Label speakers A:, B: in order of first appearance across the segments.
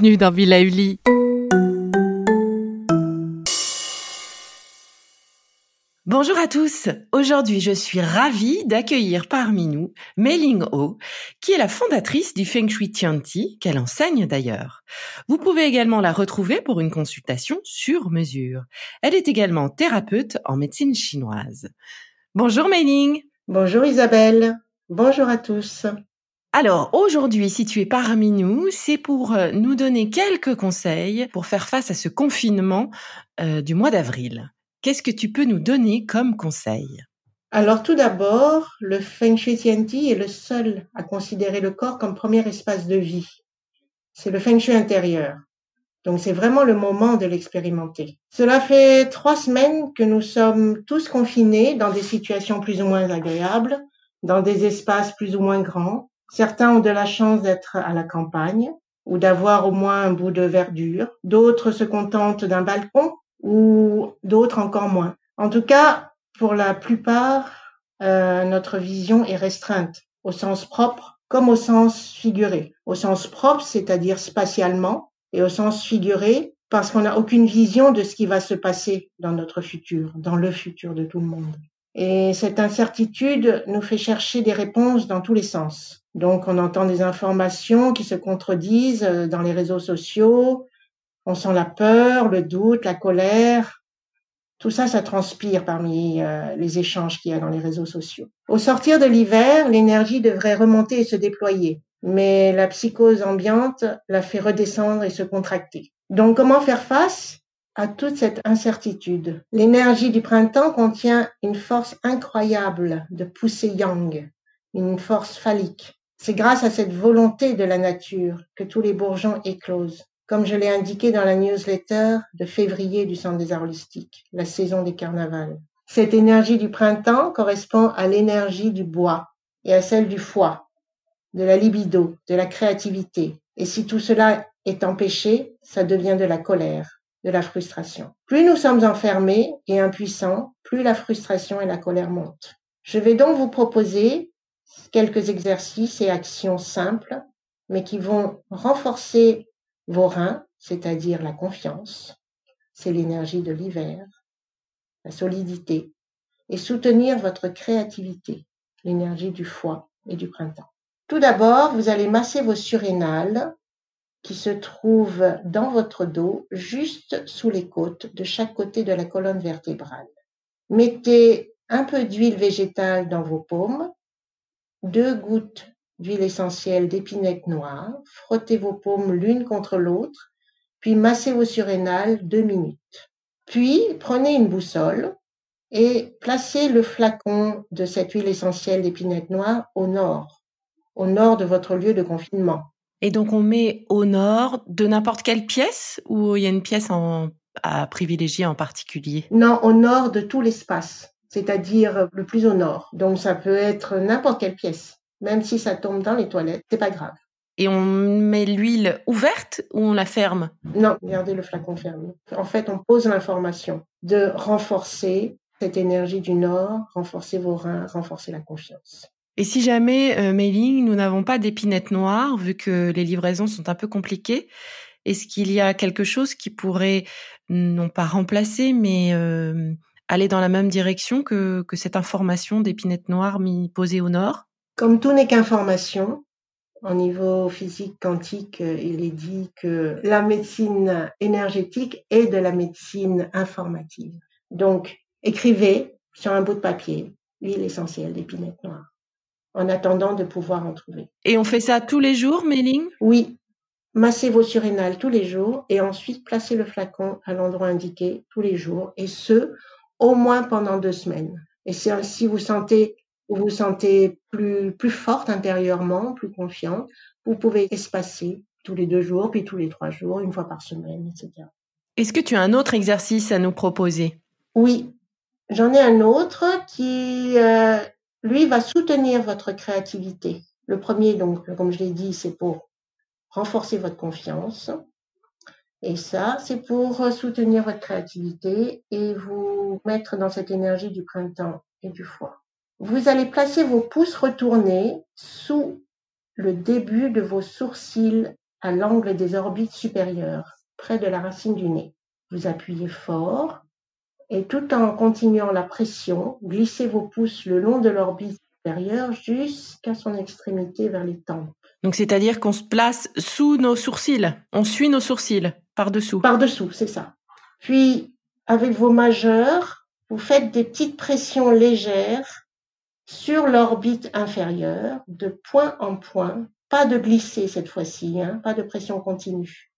A: Bienvenue dans Villa Uli. Bonjour à tous. Aujourd'hui, je suis ravie d'accueillir parmi nous Mei-Ling Ho, qui est la fondatrice du Feng Shui Tianti, qu'elle enseigne d'ailleurs. Vous pouvez également la retrouver pour une consultation sur mesure. Elle est également thérapeute en médecine chinoise. Bonjour Mei-Ling.
B: Bonjour Isabelle. Bonjour à tous.
A: Alors aujourd'hui, si tu es parmi nous, c'est pour euh, nous donner quelques conseils pour faire face à ce confinement euh, du mois d'avril. Qu'est-ce que tu peux nous donner comme conseil?
B: Alors tout d'abord, le Feng Shui Tianti est le seul à considérer le corps comme premier espace de vie. C'est le Feng Shui intérieur. Donc c'est vraiment le moment de l'expérimenter. Cela fait trois semaines que nous sommes tous confinés dans des situations plus ou moins agréables, dans des espaces plus ou moins grands. Certains ont de la chance d'être à la campagne ou d'avoir au moins un bout de verdure. D'autres se contentent d'un balcon ou d'autres encore moins. En tout cas, pour la plupart, euh, notre vision est restreinte au sens propre comme au sens figuré. Au sens propre, c'est-à-dire spatialement, et au sens figuré, parce qu'on n'a aucune vision de ce qui va se passer dans notre futur, dans le futur de tout le monde. Et cette incertitude nous fait chercher des réponses dans tous les sens. Donc on entend des informations qui se contredisent euh, dans les réseaux sociaux, on sent la peur, le doute, la colère. Tout ça, ça transpire parmi euh, les échanges qu'il y a dans les réseaux sociaux. Au sortir de l'hiver, l'énergie devrait remonter et se déployer, mais la psychose ambiante la fait redescendre et se contracter. Donc comment faire face à toute cette incertitude? L'énergie du printemps contient une force incroyable de pousser yang, une force phallique. C'est grâce à cette volonté de la nature que tous les bourgeons éclosent comme je l'ai indiqué dans la newsletter de février du Centre des Arts Holistiques, la saison des carnavals. Cette énergie du printemps correspond à l'énergie du bois et à celle du foie, de la libido, de la créativité. Et si tout cela est empêché, ça devient de la colère, de la frustration. Plus nous sommes enfermés et impuissants, plus la frustration et la colère montent. Je vais donc vous proposer quelques exercices et actions simples, mais qui vont renforcer vos reins, c'est-à-dire la confiance, c'est l'énergie de l'hiver, la solidité, et soutenir votre créativité, l'énergie du foie et du printemps. Tout d'abord, vous allez masser vos surrénales qui se trouvent dans votre dos, juste sous les côtes, de chaque côté de la colonne vertébrale. Mettez un peu d'huile végétale dans vos paumes, deux gouttes d'huile essentielle d'épinette noire, frottez vos paumes l'une contre l'autre, puis massez vos surrénales deux minutes. Puis prenez une boussole et placez le flacon de cette huile essentielle d'épinette noire au nord, au nord de votre lieu de confinement.
A: Et donc on met au nord de n'importe quelle pièce ou il y a une pièce à privilégier en particulier?
B: Non, au nord de tout l'espace, c'est-à-dire le plus au nord. Donc ça peut être n'importe quelle pièce. Même si ça tombe dans les toilettes, c'est pas grave.
A: Et on met l'huile ouverte ou on la ferme?
B: Non, gardez le flacon fermé. En fait, on pose l'information de renforcer cette énergie du Nord, renforcer vos reins, renforcer la confiance.
A: Et si jamais, euh, mailing, nous n'avons pas d'épinettes noires, vu que les livraisons sont un peu compliquées, est-ce qu'il y a quelque chose qui pourrait non pas remplacer, mais euh, aller dans la même direction que, que cette information d'épinette noire mis posée au nord?
B: Comme tout n'est qu'information, au niveau physique quantique, euh, il est dit que la médecine énergétique est de la médecine informative. Donc, écrivez sur un bout de papier l'huile essentielle d'épinette noire en attendant de pouvoir en trouver.
A: Et on fait ça tous les jours, Méling
B: Oui. Massez vos surrénales tous les jours et ensuite placez le flacon à l'endroit indiqué tous les jours et ce, au moins pendant deux semaines. Et si vous sentez vous vous sentez plus, plus forte intérieurement, plus confiante, vous pouvez espacer tous les deux jours, puis tous les trois jours, une fois par semaine, etc.
A: Est-ce que tu as un autre exercice à nous proposer?
B: Oui, j'en ai un autre qui, euh, lui, va soutenir votre créativité. Le premier, donc, comme je l'ai dit, c'est pour renforcer votre confiance. Et ça, c'est pour soutenir votre créativité et vous mettre dans cette énergie du printemps et du foie. Vous allez placer vos pouces retournés sous le début de vos sourcils à l'angle des orbites supérieures, près de la racine du nez. Vous appuyez fort et tout en continuant la pression, glissez vos pouces le long de l'orbite supérieure jusqu'à son extrémité vers les tempes.
A: Donc c'est-à-dire qu'on se place sous nos sourcils, on suit nos sourcils par-dessous.
B: Par-dessous, c'est ça. Puis avec vos majeurs, vous faites des petites pressions légères sur l'orbite inférieure, de point en point, pas de glisser cette fois-ci, hein, pas de pression continue.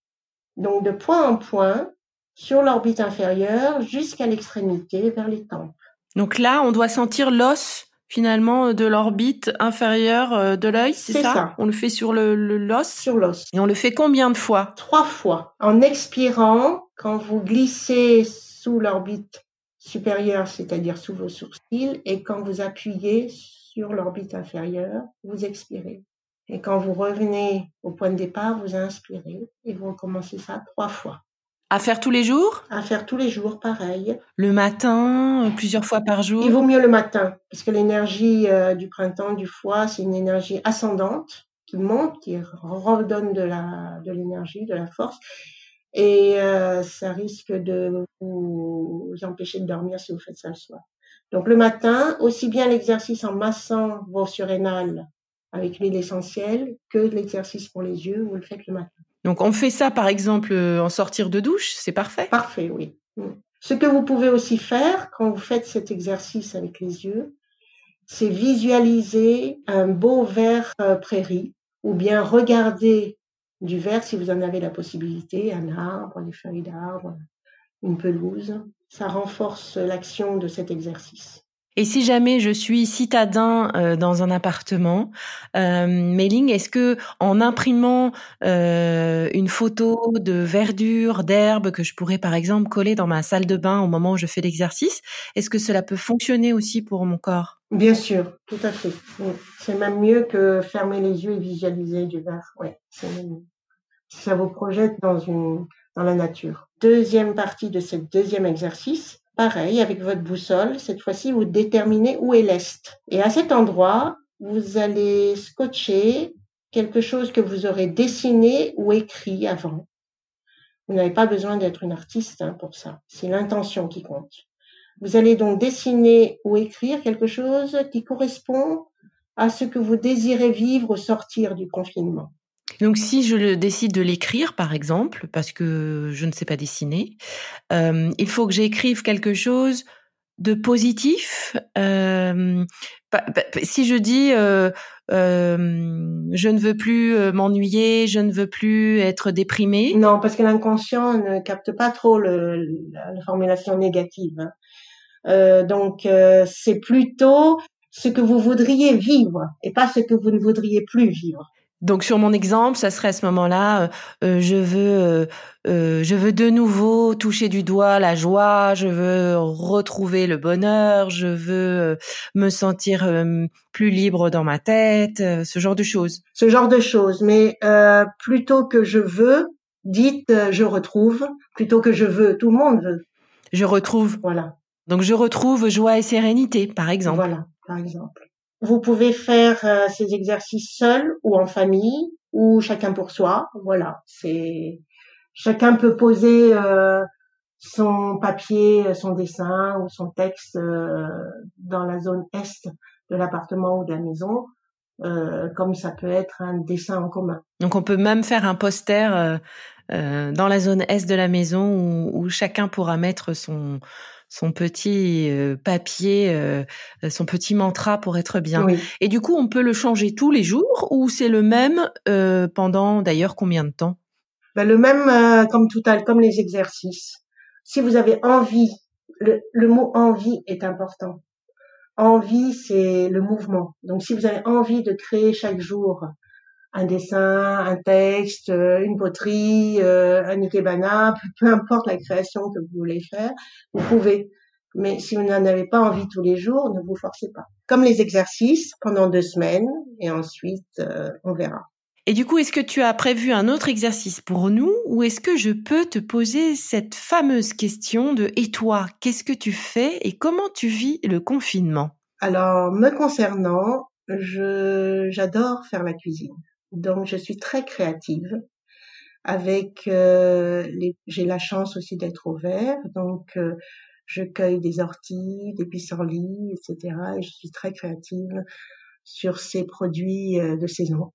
B: Donc de point en point, sur l'orbite inférieure, jusqu'à l'extrémité, vers les tempes.
A: Donc là, on doit sentir l'os finalement de l'orbite inférieure euh, de l'œil, c'est ça, On le fait sur le l'os
B: Sur l'os.
A: Et on le fait combien de fois?
B: Trois fois. En expirant, quand vous glissez sous l'orbite supérieure, c'est-à-dire sous vos sourcils, et quand vous appuyez sur l'orbite inférieure, vous expirez. Et quand vous revenez au point de départ, vous inspirez et vous recommencez ça trois fois.
A: À faire tous les jours?
B: À faire tous les jours, pareil.
A: Le matin, euh, plusieurs fois par jour?
B: Il vaut mieux le matin, parce que l'énergie euh, du printemps, du foie, c'est une énergie ascendante qui monte, qui redonne de la de l'énergie, de la force et euh, ça risque de vous empêcher de dormir si vous faites ça le soir. Donc le matin, aussi bien l'exercice en massant vos surrénales avec l'huile essentielle que l'exercice pour les yeux, vous le faites le matin.
A: Donc on fait ça par exemple euh, en sortir de douche, c'est parfait
B: Parfait, oui. Mm. Ce que vous pouvez aussi faire quand vous faites cet exercice avec les yeux, c'est visualiser un beau vert euh, prairie ou bien regarder du vert si vous en avez la possibilité, un arbre, des feuilles d'arbre, une pelouse. Ça renforce l'action de cet exercice.
A: Et si jamais je suis citadin euh, dans un appartement, euh, Mailing, est-ce que en imprimant euh, une photo de verdure, d'herbe que je pourrais par exemple coller dans ma salle de bain au moment où je fais l'exercice, est-ce que cela peut fonctionner aussi pour mon corps?
B: Bien sûr, tout à fait. C'est même mieux que fermer les yeux et visualiser du vert. Ouais, c'est mieux. Ça vous projette dans une dans la nature. Deuxième partie de ce deuxième exercice, Pareil, avec votre boussole, cette fois-ci, vous déterminez où est l'Est. Et à cet endroit, vous allez scotcher quelque chose que vous aurez dessiné ou écrit avant. Vous n'avez pas besoin d'être une artiste hein, pour ça. C'est l'intention qui compte. Vous allez donc dessiner ou écrire quelque chose qui correspond à ce que vous désirez vivre au sortir du confinement.
A: Donc si je décide de l'écrire, par exemple, parce que je ne sais pas dessiner, euh, il faut que j'écrive quelque chose de positif. Euh, si je dis euh, je ne veux plus m'ennuyer, je ne veux plus être déprimée.
B: Non, parce que l'inconscient ne capte pas trop la, formulation négative. Hein. donc c'est plutôt ce que vous voudriez vivre et pas ce que vous ne voudriez plus vivre.
A: Donc sur mon exemple, ça serait à ce moment-là, euh, euh, je veux, euh, je veux de nouveau toucher du doigt la joie, je veux retrouver le bonheur, je veux me sentir plus libre dans ma tête, ce genre de choses.
B: Ce genre de choses, mais plutôt que je veux, dites je retrouve, plutôt que je veux, tout le monde veut.
A: Je retrouve.
B: Voilà.
A: Donc je retrouve joie et sérénité, par exemple.
B: Voilà, par exemple. Vous pouvez faire euh, ces exercices seul ou en famille ou chacun pour soi. Voilà, c'est chacun peut poser euh, son papier, son dessin ou son texte dans la zone est de l'appartement ou de la maison, comme ça peut être un dessin en commun.
A: Donc on peut même faire un poster euh, dans la zone est de la maison où, où chacun pourra mettre son son petit euh, papier, euh, son petit mantra pour être bien. Et du coup, on peut le changer tous les jours ou c'est le même pendant d'ailleurs combien de temps?
B: Ben, Le même comme tout à comme les exercices. Si vous avez envie, le, le mot envie est important. Envie, c'est le mouvement. Donc, si vous avez envie de créer chaque jour un dessin, un texte, euh, une poterie, euh, un ikebana, peu, importe la création que vous voulez faire, vous pouvez. Mais si vous n'en avez pas envie tous les jours, ne vous forcez pas. Comme les exercices pendant deux semaines et ensuite euh, on verra.
A: Et du coup, est-ce que tu as prévu un autre exercice pour nous ou est-ce que je peux te poser cette fameuse question de et toi, qu'est-ce que tu fais et comment tu vis le confinement?
B: Alors, me concernant, je j'adore faire la cuisine. Donc, je suis très créative. Avec, euh, j'ai la chance aussi d'être au vert, donc euh, je cueille des orties, des pissenlits, etc. Et je suis très créative sur ces produits euh, de saison,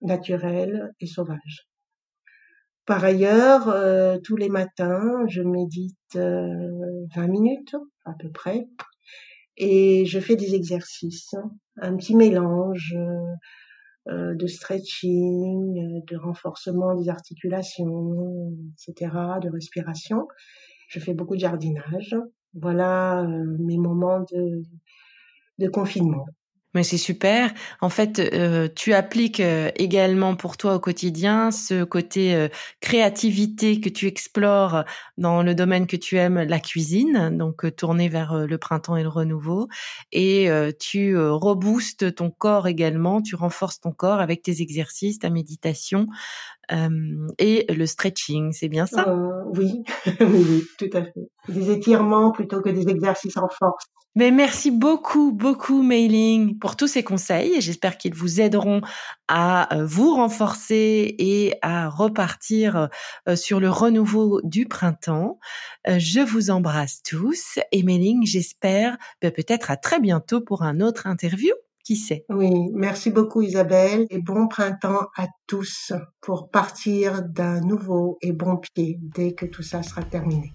B: naturels et sauvages. Par ailleurs, tous les matins, je médite 20 minutes à peu près et je fais des exercices, un petit mélange euh, de stretching, euh, de renforcement des articulations, etc., de respiration. Je fais beaucoup de jardinage. Voilà euh, mes moments de, de confinement.
A: Mais c'est super. En fait, euh, tu appliques euh, également pour toi au quotidien ce côté euh, créativité que tu explores dans le domaine que tu aimes, la cuisine, donc tourné vers le printemps et le renouveau. Et tu reboostes ton corps également, tu renforces ton corps avec tes exercices, ta méditation et le stretching. C'est bien ça?
B: Oui. oui, oui, tout à fait. Des étirements plutôt que des exercices en force.
A: Mais merci beaucoup, beaucoup, Mailing, pour tous ces conseils. J'espère qu'ils vous aideront à euh, vous renforcer et à repartir euh, sur le renouveau du printemps. Euh, je vous embrasse tous et Mailing, j'espère ben, peut-être à très bientôt pour un autre interview. Qui sait?
B: Oui, merci beaucoup Isabelle et bon printemps à tous pour partir d'un nouveau et bon pied dès que tout ça sera terminé.